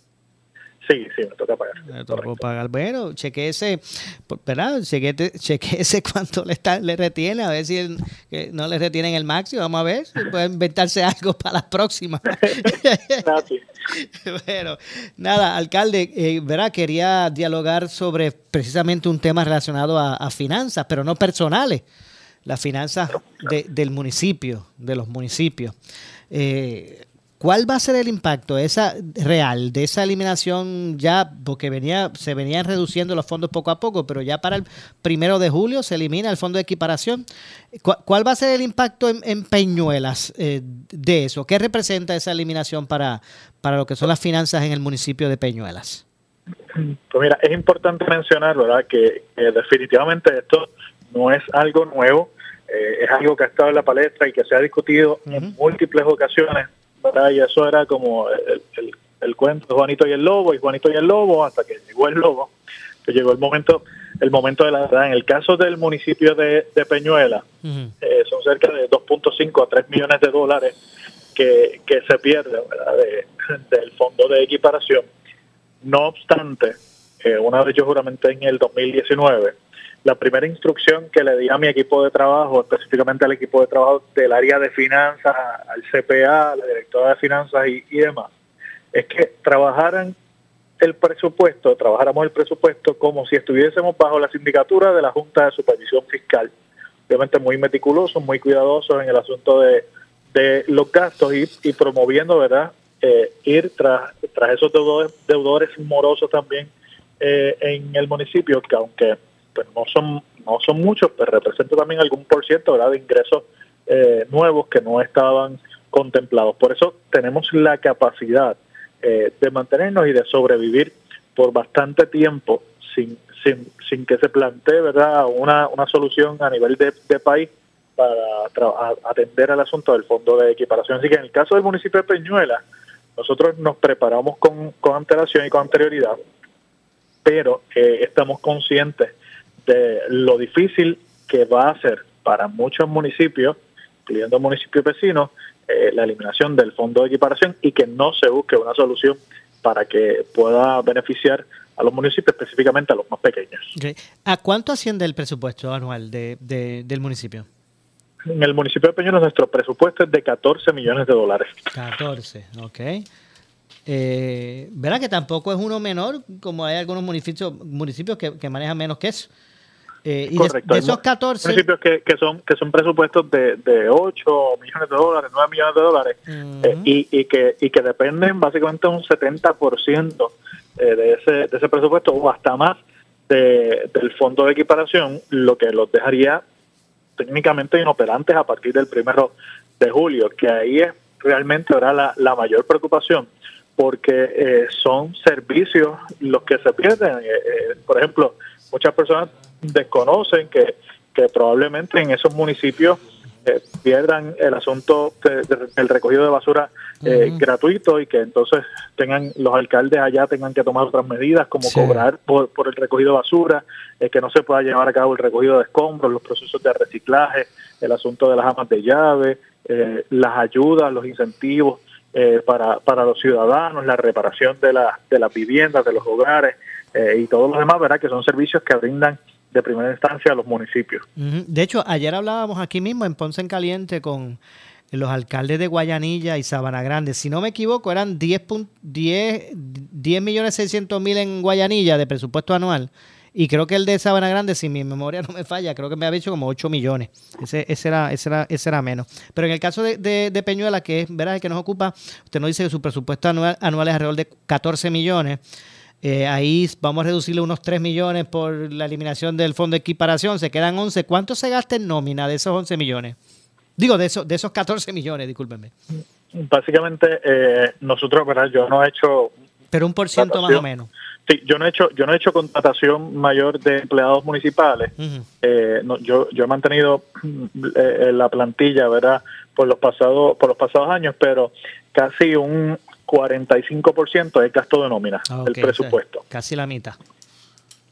Sí, sí, me toca pagar. Me toca pagar. Bueno, chequeese, ¿verdad? ese cuánto le, está, le retiene, a ver si no le retienen el máximo. Vamos a ver si puede inventarse algo para las próximas. bueno, nada, alcalde, eh, ¿verdad? Quería dialogar sobre precisamente un tema relacionado a, finanzas, pero no personales, las finanzas del municipio, de los municipios. Eh, ¿Cuál va a ser el impacto esa real de esa eliminación ya, porque venía, se venían reduciendo los fondos poco a poco, pero ya para el primero de julio se elimina el fondo de equiparación? ¿Cuál, va a ser el impacto en, Peñuelas eh, de eso? ¿Qué representa esa eliminación para, para lo que son las finanzas en el municipio de Peñuelas? Pues mira, es importante mencionar, ¿verdad?, que, definitivamente esto no es algo nuevo, eh, es algo que ha estado en la palestra y que se ha discutido en múltiples ocasiones y eso era como el, cuento de Juanito y el Lobo, y Juanito y el Lobo, hasta que llegó el Lobo, que llegó el momento el momento de la verdad. En el caso del municipio de, Peñuela, eh, son cerca de 2.5 a 3 millones de dólares que, se pierden del fondo de equiparación. No obstante, eh, una vez yo juramenté en el 2019, la primera instrucción que le di a mi equipo de trabajo, específicamente al equipo de trabajo del área de finanzas, al CPA, la directora de finanzas y, demás, es que trabajaran el presupuesto, trabajáramos el presupuesto como si estuviésemos bajo la sindicatura de la Junta de Supervisión Fiscal. Obviamente muy meticulosos, muy cuidadosos en el asunto de, de los gastos y, y promoviendo, ¿verdad? Eh, ir tras, tras esos deudores, deudores morosos también eh, en el municipio, que aunque pues, no son no son muchos, pero representa también algún por ciento de ingresos eh, nuevos que no estaban contemplados. Por eso tenemos la capacidad de mantenernos y de sobrevivir por bastante tiempo sin, sin, sin que se plantee verdad una, una solución a nivel de, de país para atender al asunto del fondo de equiparación. Así que en el caso del municipio de Peñuela, nosotros nos preparamos con, con antelación y con anterioridad, pero eh, estamos conscientes de lo difícil que va a ser para muchos municipios, incluyendo municipios vecinos, eh, la eliminación del fondo de equiparación y que no se busque una solución para que pueda beneficiar a los municipios, específicamente a los más pequeños. ¿A cuánto asciende el presupuesto anual de, del municipio? En el municipio de Peñuelas nuestro presupuesto es de 14 millones de dólares. 14, ok. Eh, ¿Verdad que tampoco es uno menor, como hay algunos municipios, municipios que, manejan menos que eso? Eh, y Correcto. De, esos 14... Municipios que, que, son, que son presupuestos de, de 8 millones de dólares, 9 millones de dólares, eh, y, y, que, y que dependen básicamente un 70% eh, de, ese, de ese presupuesto o hasta más de, del fondo de equiparación, lo que los dejaría técnicamente inoperantes a partir del primero de julio, que ahí es realmente ahora la, la mayor preocupación, porque eh, son servicios los que se pierden. Eh, eh, por ejemplo, muchas personas desconocen que, que probablemente en esos municipios eh, pierdan el asunto del recogido de basura eh, gratuito y que entonces tengan los alcaldes allá tengan que tomar otras medidas como cobrar por, por, el recogido de basura, eh, que no se pueda llevar a cabo el recogido de escombros, los procesos de reciclaje, el asunto de las amas de llave, las ayudas, los incentivos para, para los ciudadanos, la reparación de, la, de las viviendas, de los hogares y todos los demás, ¿verdad? Que son servicios que brindan de primera instancia a los municipios. De hecho, ayer hablábamos aquí mismo en Ponce en Caliente con los alcaldes de Guayanilla y Sabana Grande. Si no me equivoco, eran 10, 10, 10 millones 600 mil en Guayanilla de presupuesto anual. Y creo que el de Sabana Grande, si mi memoria no me falla, creo que me había dicho como 8 millones. Ese, ese, era, ese, era, ese era menos. Pero en el caso de, de, Peñuela, que es ¿verdad? el que nos ocupa, usted nos dice que su presupuesto anual, anual es alrededor de 14 millones. Eh, ahí vamos a reducirle unos 3 millones por la eliminación del fondo de equiparación, se quedan 11. ¿Cuánto se gasta en nómina de esos 11 millones? Digo, de esos, de esos 14 millones, discúlpenme. Básicamente, eh, nosotros, ¿verdad? Yo no he hecho... Pero un por ciento más o menos. Sí, yo no he hecho, yo no he hecho contratación mayor de empleados municipales. eh, no, yo, yo he mantenido eh, la plantilla, ¿verdad? Por los pasados, por los pasados años, pero casi un 45% es gasto de nómina ah, del presupuesto. O sea, casi la mitad.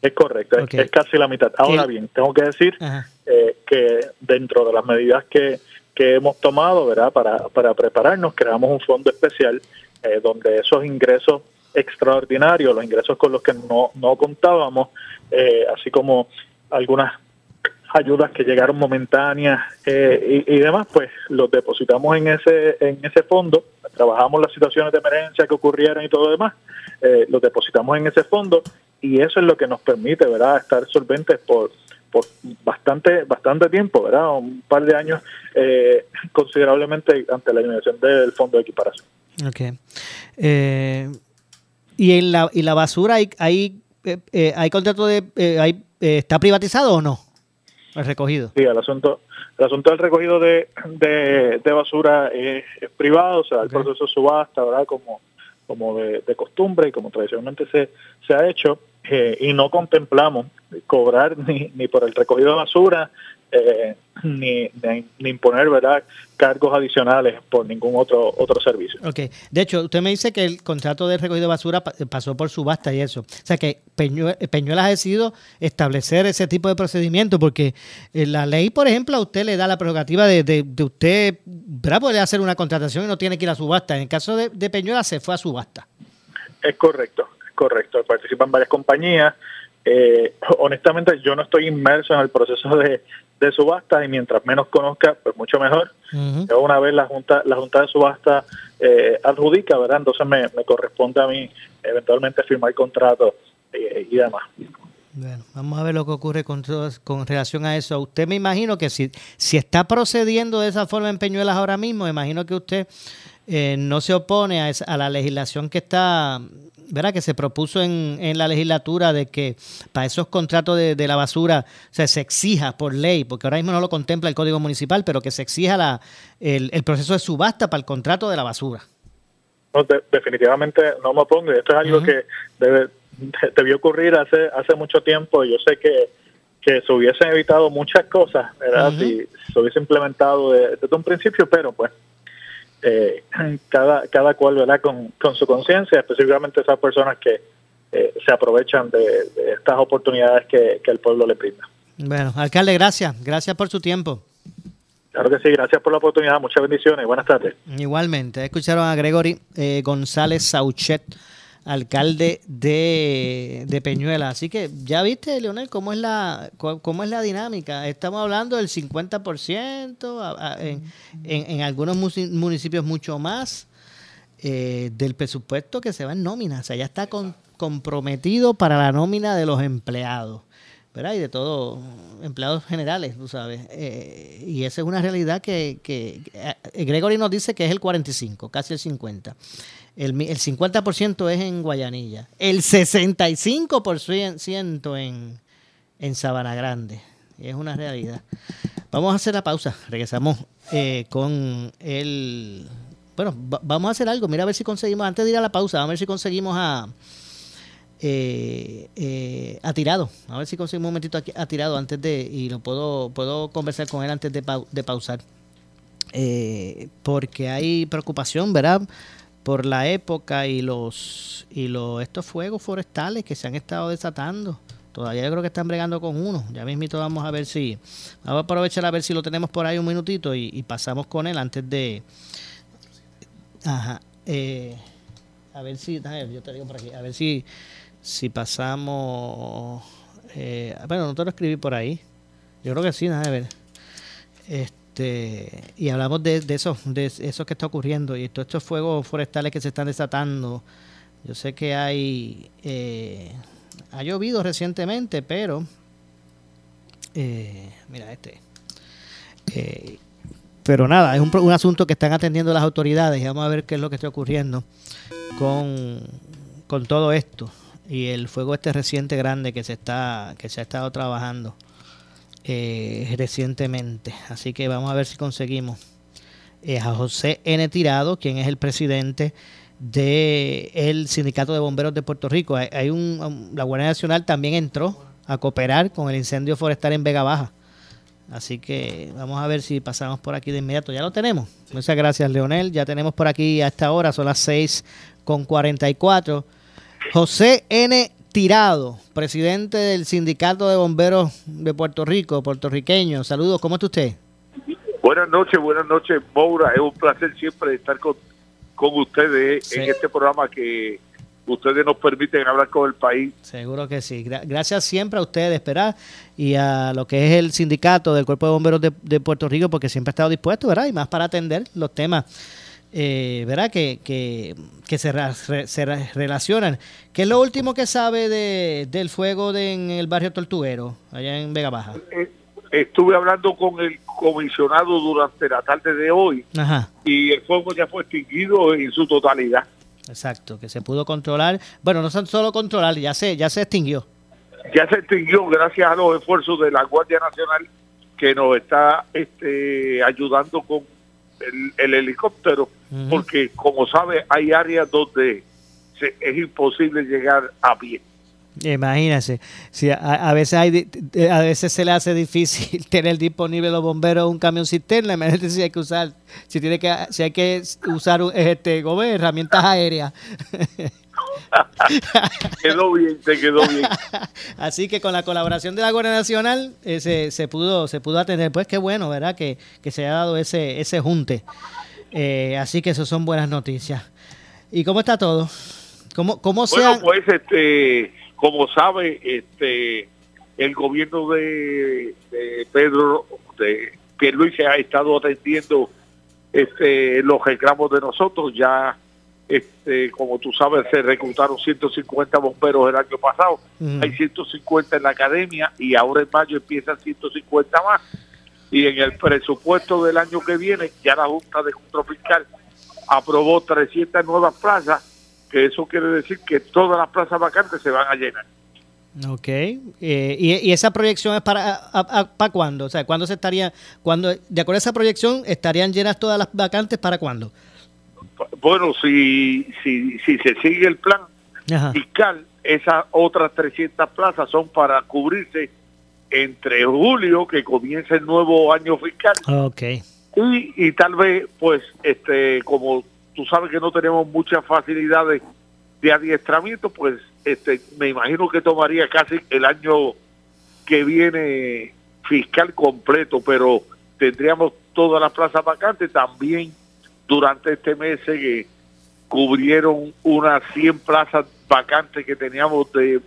Es correcto, okay. es, es, casi la mitad. Ahora bien, tengo que decir eh, que dentro de las medidas que, que hemos tomado, ¿verdad? Para, para prepararnos, creamos un fondo especial eh, donde esos ingresos extraordinarios, los ingresos con los que no, no contábamos, eh, así como algunas ayudas que llegaron momentáneas eh, y, demás, pues los depositamos en ese en ese fondo, trabajamos las situaciones de emergencia que ocurrieran y todo lo demás, eh, los depositamos en ese fondo y eso es lo que nos permite, ¿verdad?, estar solventes por por bastante bastante tiempo, ¿verdad? Un par de años eh, considerablemente ante la eliminación del fondo de equiparación. Okay. Eh, y en la y la basura hay hay eh, hay contrato de hay está privatizado o no? El recogido. Sí, el asunto, el asunto del recogido de, de, de basura es, es, privado, o sea, el okay. proceso de subasta, ¿verdad? Como, como de, de, costumbre y como tradicionalmente se, se ha hecho, eh, y no contemplamos cobrar ni, ni por el recogido de basura, eh, ni, ni, ni, imponer verdad cargos adicionales por ningún otro otro servicio. Okay. De hecho, usted me dice que el contrato de recogido de basura pasó por subasta y eso. O sea que Peñuelas ha decidido establecer ese tipo de procedimiento porque eh, la ley, por ejemplo, a usted le da la prerrogativa de, de, de usted ¿verdad? poder hacer una contratación y no tiene que ir a subasta. En el caso de, de Peñuelas se fue a subasta. Es correcto, es correcto. Participan varias compañías Eh, honestamente, yo no estoy inmerso en el proceso de, subasta y mientras menos conozca, pues mucho mejor. Una vez la junta, la junta de subasta eh, adjudica, ¿verdad? Entonces me, corresponde a mí eventualmente firmar contrato eh, y demás. Bueno, vamos a ver lo que ocurre con, con relación a eso. Usted me imagino que si, si está procediendo de esa forma en Peñuelas ahora mismo, me imagino que usted eh, no se opone a, a, la legislación que está, ¿verdad? Que se propuso en, en la legislatura de que para esos contratos de, la basura se exija por ley, porque ahora mismo no lo contempla el Código Municipal, pero que se exija la, el, proceso de subasta para el contrato de la basura. definitivamente no me opongo. Esto es algo que debe, debió ocurrir hace hace mucho tiempo. Yo sé que, que se hubiesen evitado muchas cosas, ¿verdad? Si se hubiese implementado desde un principio, pero pues eh, cada, cada cual ¿verdad? Con, su conciencia, específicamente esas personas que eh, se aprovechan de, estas oportunidades que, el pueblo le brinda. Bueno, alcalde, gracias. Gracias por su tiempo. Claro que sí, gracias por la oportunidad. Muchas bendiciones. Buenas tardes. Igualmente. Escucharon a Gregory eh, González Sauchet alcalde de, de, Peñuela. Así que ya viste, Leonel, cómo es la cómo es la dinámica. Estamos hablando del 50%, en, en, algunos municipios mucho más eh, del presupuesto que se va en nómina. O sea, ya está comprometido para la nómina de los empleados. ¿verdad? Y de todos, empleados generales, tú sabes. Eh, y esa es una realidad que, que eh, Gregory nos dice que es el 45, casi el 50. El, el 50% es en Guayanilla. El 65% en, en Sabana Grande. Es una realidad. Vamos a hacer la pausa. Regresamos eh, con el... Bueno, vamos a hacer algo. Mira a ver si conseguimos, antes de ir a la pausa, vamos a ver si conseguimos a... Eh, eh, a tirado. A ver si conseguimos un momentito a, tirado antes de. Y lo puedo, puedo conversar con él antes de, de pausar. Eh, porque hay preocupación, ¿verdad? Por la época y los y los estos fuegos forestales que se han estado desatando. Todavía yo creo que están bregando con uno. Ya mismito vamos a ver si vamos a aprovechar a ver si lo tenemos por ahí un minutito y, pasamos con él antes de ajá eh, a ver si yo te digo por aquí a ver si si pasamos eh, bueno no te lo escribí por ahí yo creo que sí a ver este este, y hablamos de, eso, de eso que está ocurriendo y todos estos fuegos forestales que se están desatando. Yo sé que hay, eh, ha llovido recientemente, pero, eh, mira este, eh, pero nada, es un, un, asunto que están atendiendo las autoridades y vamos a ver qué es lo que está ocurriendo con, con todo esto y el fuego este reciente grande que se está, que se ha estado trabajando eh, recientemente. Así que vamos a ver si conseguimos eh, a José N. Tirado, quien es el presidente del Sindicato de Bomberos de Puerto Rico. Hay, un, la Guardia Nacional también entró a cooperar con el incendio forestal en Vega Baja. Así que vamos a ver si pasamos por aquí de inmediato. Ya lo tenemos. Muchas gracias, Leonel. Ya tenemos por aquí a esta hora, son las 6 con 44. José N. Tirado, presidente del Sindicato de Bomberos de Puerto Rico, puertorriqueño. Saludos, ¿cómo está usted? Buenas noches, buenas noches, Moura. Es un placer siempre estar con, con ustedes en este programa que ustedes nos permiten hablar con el país. Seguro que sí. Gracias siempre a ustedes, ¿verdad? Y a lo que es el sindicato del Cuerpo de Bomberos de, de Puerto Rico, porque siempre ha estado dispuesto, ¿verdad? Y más para atender los temas eh, ¿verdad? Que, que, que se, se, relacionan. ¿Qué es lo último que sabe de, del fuego de, en el barrio Tortuguero, allá en Vega Baja? Eh, estuve hablando con el comisionado durante la tarde de hoy y el fuego ya fue extinguido en su totalidad. Exacto, que se pudo controlar. Bueno, no solo controlar, ya se, ya se extinguió. Ya se extinguió gracias a los esfuerzos de la Guardia Nacional que nos está este, ayudando con el, helicóptero, porque como sabe, hay áreas donde es imposible llegar a pie. Imagínese, si a, veces hay, a veces se le hace difícil tener disponible los bomberos un camión cisterna, imagínate si hay que usar, si tiene que, si hay que usar este herramientas aéreas. quedó bien, te quedó bien. Así que con la colaboración de la Guardia Nacional eh, se, se, pudo se pudo atender. Pues qué bueno, ¿verdad? Que, que se haya dado ese, ese junte. Eh, así que eso son buenas noticias. ¿Y cómo está todo? ¿Cómo, cómo bueno, pues este, como sabe, este el gobierno de, de Pedro, de se ha estado atendiendo este, los reclamos de nosotros. Ya, este, como tú sabes, se reclutaron 150 bomberos el año pasado. Hay 150 en la academia y ahora en mayo empiezan 150 más. Y en el presupuesto del año que viene, ya la Junta de Control Fiscal aprobó 300 nuevas plazas, que eso quiere decir que todas las plazas vacantes se van a llenar. Ok. Eh, y, esa proyección es para, para cuándo? O sea, ¿cuándo se estaría, cuando, de acuerdo a esa proyección, estarían llenas todas las vacantes para cuándo? Bueno, si, si, si se sigue el plan fiscal, esas otras 300 plazas son para cubrirse entre julio, que comienza el nuevo año fiscal. Y, y tal vez, pues, este como tú sabes que no tenemos muchas facilidades de adiestramiento, pues este, me imagino que tomaría casi el año que viene fiscal completo, pero tendríamos todas las plazas vacantes. También durante este mes que cubrieron unas 100 plazas vacantes que teníamos de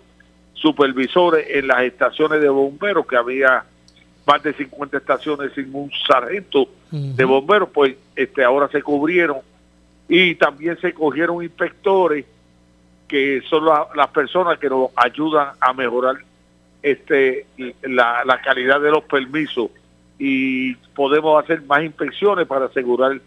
supervisores en las estaciones de bomberos, que había más de 50 estaciones sin un sargento de bomberos, pues este ahora se cubrieron. Y también se cogieron inspectores que son las personas que nos ayudan a mejorar este la, la calidad de los permisos. Y podemos hacer más inspecciones para asegurar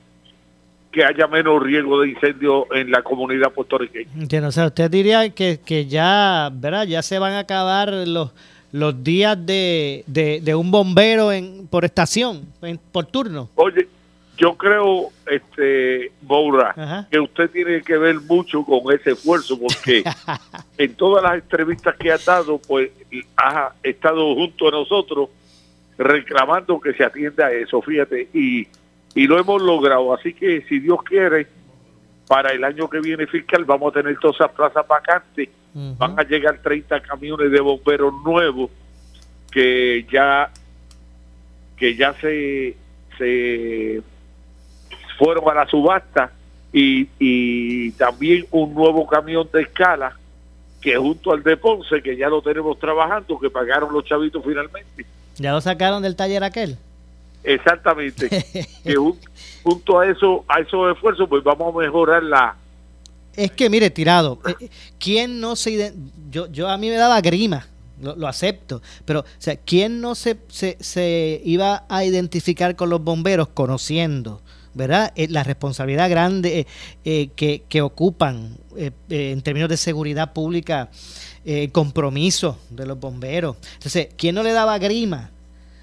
que haya menos riesgo de incendio en la comunidad puertorriqueña. Entiendo, o sea, usted diría que, que ya, ¿verdad? Ya se van a acabar los los días de, de, un bombero en por estación, por turno. Oye, yo creo, este, Moura, que usted tiene que ver mucho con ese esfuerzo, porque en todas las entrevistas que ha dado, pues ha estado junto a nosotros reclamando que se atienda a eso, fíjate, y, y lo hemos logrado. Así que si Dios quiere, para el año que viene fiscal vamos a tener todas esas plazas vacantes, van a llegar 30 camiones de bomberos nuevos que ya que ya se se fueron a la subasta y, y también un nuevo camión de escala que junto al de Ponce, que ya lo tenemos trabajando, que pagaron los chavitos finalmente. ¿Ya lo sacaron del taller aquel? Exactamente. que junto a eso, a esos esfuerzos, pues vamos a mejorar la... Es que, mire, tirado, eh, eh, ¿quién no se... Yo, yo a mí me daba grima, lo, acepto, pero, o sea, ¿quién no se, se, se iba a identificar con los bomberos conociendo ¿verdad? Eh, la responsabilidad grande eh, eh, que, que, ocupan en términos de seguridad pública, el compromiso de los bomberos. Entonces, ¿quién no le daba grima?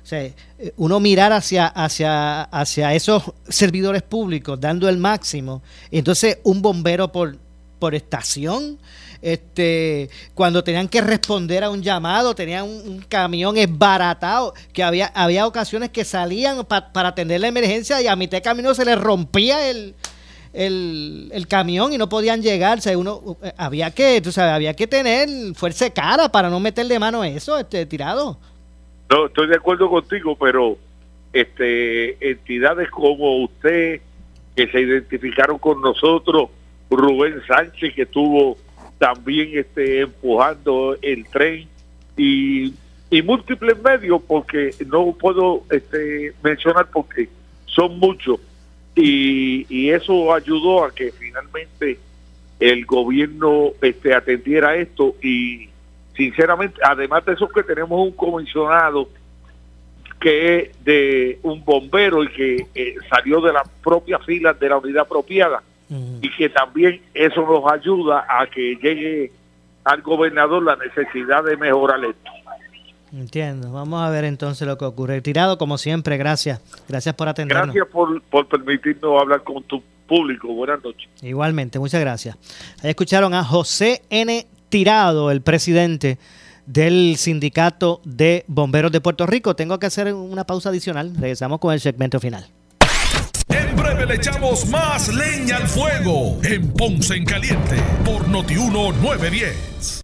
O sea, uno mirar hacia, hacia, hacia esos servidores públicos dando el máximo, entonces un bombero por, por estación, este, cuando tenían que responder a un llamado, tenían un, camión esbaratado, que había, había ocasiones que salían para atender la emergencia y a mitad de camino se les rompía el, el, camión y no podían llegar. O sea, uno, eh, había que, tú sabes, había que tener fuerza cara para no meterle mano a eso, este, tirado. No, estoy de acuerdo contigo, pero este entidades como usted que se identificaron con nosotros, Rubén Sánchez que tuvo también este, empujando el tren y, y múltiples medios porque no puedo este, mencionar porque son muchos y, y eso ayudó a que finalmente el gobierno este, atendiera esto y sinceramente además de eso que tenemos un comisionado que es de un bombero y que eh, salió de las propias filas de la unidad apropiada y que también eso nos ayuda a que llegue al gobernador la necesidad de mejorar esto. Entiendo. Vamos a ver entonces lo que ocurre. Tirado, como siempre, gracias. Gracias por atendernos. Gracias por, por permitirnos hablar con tu público. Buenas noches. Igualmente, muchas gracias. Ahí escucharon a José N. Tirado, el presidente del Sindicato de Bomberos de Puerto Rico. Tengo que hacer una pausa adicional. Regresamos con el segmento final. En breve le echamos más leña al fuego en Ponce en Caliente por Notiuno 910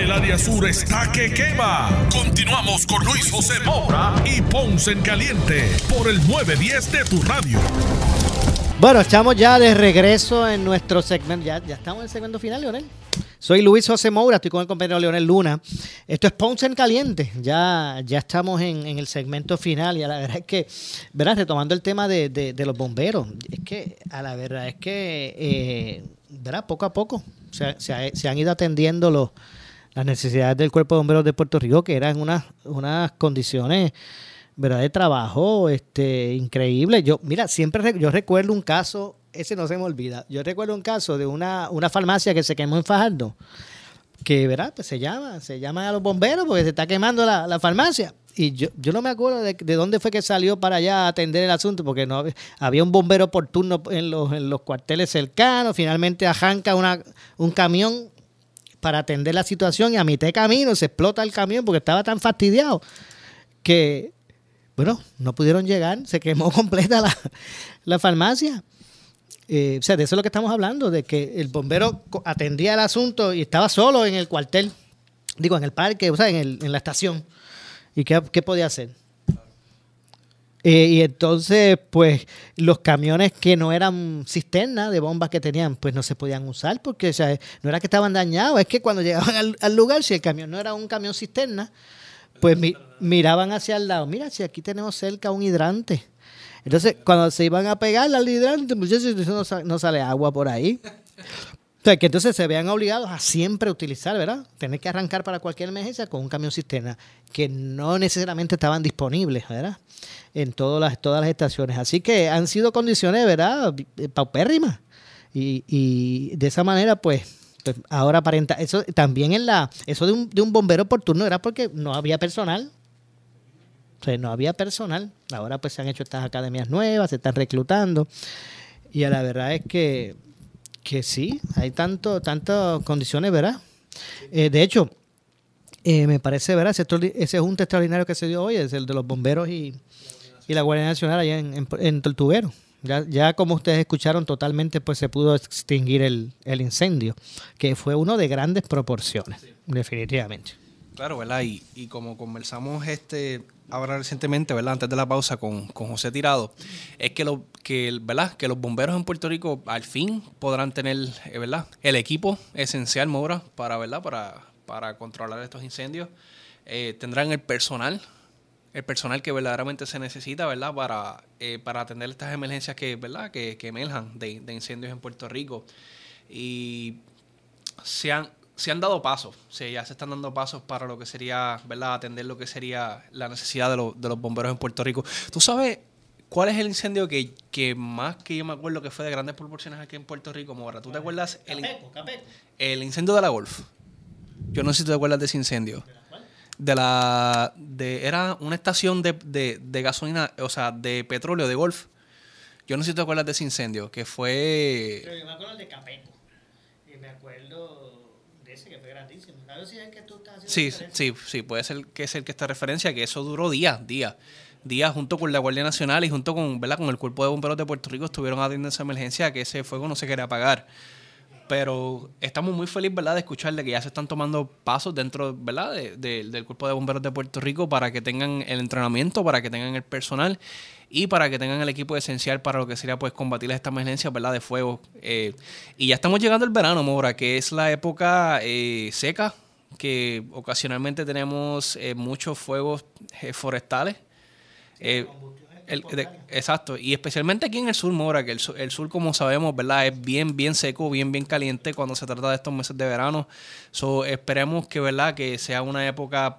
El área sur está que quema. Continuamos con Luis José Moura y Ponce en Caliente por el 910 de tu radio. Bueno, estamos ya de regreso en nuestro segmento. Ya, estamos en el segmento final, Leonel. Soy Luis José Moura, estoy con el compañero Leonel Luna. Esto es Ponce en Caliente. Ya, estamos en, el segmento final y a la verdad es que, verás, retomando el tema de, los bomberos, es que a la verdad es que, eh, verás, poco a poco se han ido atendiendo los las necesidades del Cuerpo de Bomberos de Puerto Rico, que eran unas, unas condiciones ¿verdad? de trabajo este, increíbles. Yo, mira, siempre yo recuerdo un caso, ese no se me olvida, yo recuerdo un caso de una, una farmacia que se quemó en Fajardo, que ¿verdad? Pues se llama, se llama a los bomberos porque se está quemando la, farmacia. Y yo, yo no me acuerdo de, de, dónde fue que salió para allá a atender el asunto, porque no había un bombero por turno en los, en los cuarteles cercanos. Finalmente arranca una, un camión para atender la situación y a mitad de camino se explota el camión porque estaba tan fastidiado que, bueno, no pudieron llegar, se quemó completa la, farmacia. Eh, o sea, de eso es lo que estamos hablando, de que el bombero atendía el asunto y estaba solo en el cuartel, digo, en el parque, o sea, en, el, en la estación. ¿Y qué, qué podía hacer? Eh, y entonces, pues, los camiones que no eran cisternas de bombas que tenían, pues no se podían usar porque no era que estaban dañados, es que cuando llegaban al, lugar, si el camión no era un camión cisterna, pues miraban hacia el lado. Mira, si aquí tenemos cerca un hidrante. Entonces, cuando se iban a pegar al hidrante, muchachos, no, no sale agua por ahí. O sea, que entonces se vean obligados a siempre utilizar, ¿verdad? Tener que arrancar para cualquier emergencia con un camión cisterna, que no necesariamente estaban disponibles, ¿verdad? En todas las, todas las estaciones. Así que han sido condiciones, ¿verdad? Paupérrimas. Y, y de esa manera, pues, pues, ahora aparenta. Eso también en la. Eso de un, de un bombero por turno era porque no había personal. O sea, no había personal. Ahora, pues se han hecho estas academias nuevas, se están reclutando. Y la verdad es que que sí, hay tanto, tantas condiciones, ¿verdad? Eh, de hecho, eh, me parece, ¿verdad? Ese, ese junta extraordinario que se dio hoy es el de los bomberos y, la Guardia Nacional allá en, en, Tortuguero. Ya, ya, como ustedes escucharon, totalmente pues se pudo extinguir el, el incendio, que fue uno de grandes proporciones, definitivamente. Claro, ¿verdad? Y, y como conversamos este ahora recientemente, ¿verdad? Antes de la pausa con, José Tirado, es que, lo, que, ¿verdad? que los bomberos en Puerto Rico al fin podrán tener, eh, ¿verdad? El equipo esencial, Mora, para, ¿verdad? Para, para controlar estos incendios. Eh, tendrán el personal, el personal que verdaderamente se necesita, ¿verdad? Para, eh, para atender estas emergencias que, ¿verdad? Que, que emerjan de, de incendios en Puerto Rico. Y se han, se han dado pasos, sí, ya se están dando pasos para lo que sería, ¿verdad? Atender lo que sería la necesidad de, los bomberos en Puerto Rico. ¿Tú sabes cuál es el incendio que, que, más que yo me acuerdo que fue de grandes proporciones aquí en Puerto Rico, Mora? ¿Tú te acuerdas? El, el incendio de la Golf. Yo no sé si te acuerdas de ese incendio. De la. De, era una estación de, de, gasolina, o sea, de petróleo, de Golf. Yo no sé si te acuerdas de ese incendio, que fue. Pero yo me acuerdo el de Capeco. Y me acuerdo Sí, sí, sí, puede ser que es el que está referencia, que eso duró días, días. Días junto con la Guardia Nacional y junto con, ¿verdad? con el Cuerpo de Bomberos de Puerto Rico estuvieron atendiendo esa emergencia que ese fuego no se quería apagar. Pero estamos muy felices, ¿verdad?, de escuchar de que ya se están tomando pasos dentro, ¿verdad?, del Cuerpo de Bomberos de Puerto Rico para que tengan el entrenamiento, para que tengan el personal y para que tengan el equipo esencial para lo que sería pues combatir esta emergencia ¿verdad? de fuego. Eh, y ya estamos llegando al verano, Mora, que es la época eh, seca, que ocasionalmente tenemos eh, muchos fuegos forestales. exacto, y especialmente aquí en el sur, Mora, que el, el, sur, como sabemos, ¿verdad? Es bien, bien seco, bien, bien caliente cuando se trata de estos meses de verano. So, esperemos que, ¿verdad? Que sea una época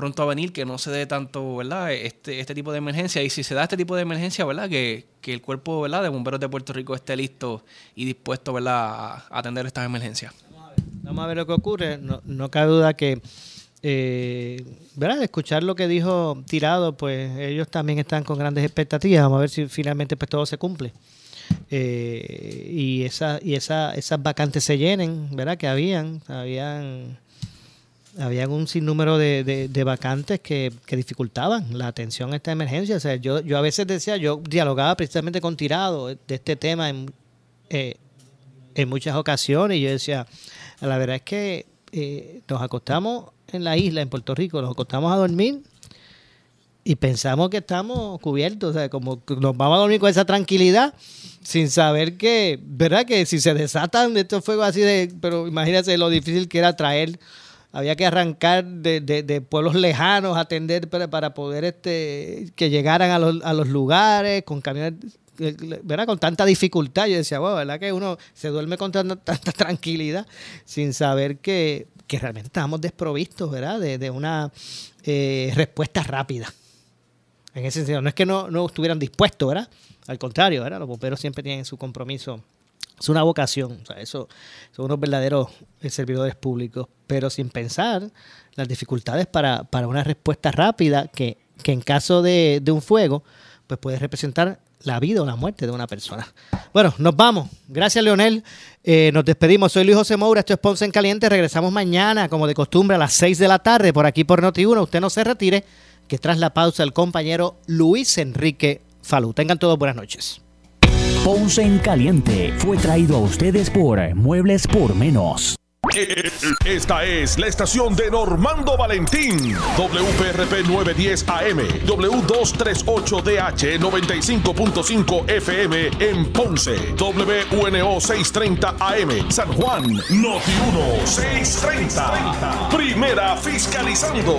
pronto a venir, que no se dé tanto, ¿verdad? Este, este tipo de emergencia. Y si se da este tipo de emergencia, ¿verdad? Que, el cuerpo, ¿verdad? De bomberos de Puerto Rico esté listo y dispuesto, ¿verdad? A atender estas emergencias. Vamos a ver lo que ocurre. No, no cabe duda que, eh, ¿verdad? Escuchar lo que dijo Tirado, pues ellos también están con grandes expectativas. Vamos a ver si finalmente pues todo se cumple. Eh, y esa, y esa, esas vacantes se llenen, ¿verdad? Que habían, habían, habían un sinnúmero de, de, vacantes que, que, dificultaban la atención a esta emergencia. O sea, yo, yo a veces decía, yo dialogaba precisamente con Tirado de este tema en, eh, en muchas ocasiones y yo decía, la verdad es que eh, nos acostamos en la isla, en Puerto Rico, nos acostamos a dormir y pensamos que estamos cubiertos, o sea, como nos vamos a dormir con esa tranquilidad sin saber que, ¿verdad? Que si se desatan de estos fuegos así de, pero imagínate lo difícil que era traer, había que arrancar de, de, pueblos lejanos, atender para, para, poder este, que llegaran a los, a los lugares con camiones, ¿verdad? Con tanta dificultad. Yo decía, bueno, ¿verdad? Que uno se duerme con tanta, tranquilidad sin saber que, que, realmente estábamos desprovistos, ¿verdad? De, de una eh, respuesta rápida. En ese sentido, no es que no, no estuvieran dispuestos, ¿verdad? Al contrario, ¿verdad? Los bomberos siempre tienen su compromiso. Es una vocación, o sea, eso son unos verdaderos servidores públicos, pero sin pensar las dificultades para, para una respuesta rápida que, que en caso de, de un fuego, pues puede representar la vida o la muerte de una persona. Bueno, nos vamos. Gracias, Leonel. Eh, nos despedimos. Soy Luis José Moura, esto es Ponce en Caliente. Regresamos mañana, como de costumbre, a las 6 de la tarde, por aquí por Noti1. Usted no se retire, que tras la pausa el compañero Luis Enrique Falú. Tengan todos buenas noches. Ponce en Caliente fue traído a ustedes por Muebles por Menos. Esta es la estación de Normando Valentín. WPRP 910 AM, W238DH 95.5 FM en Ponce, WNO 630 AM, San Juan, Noti 1 630. Primera fiscalizando.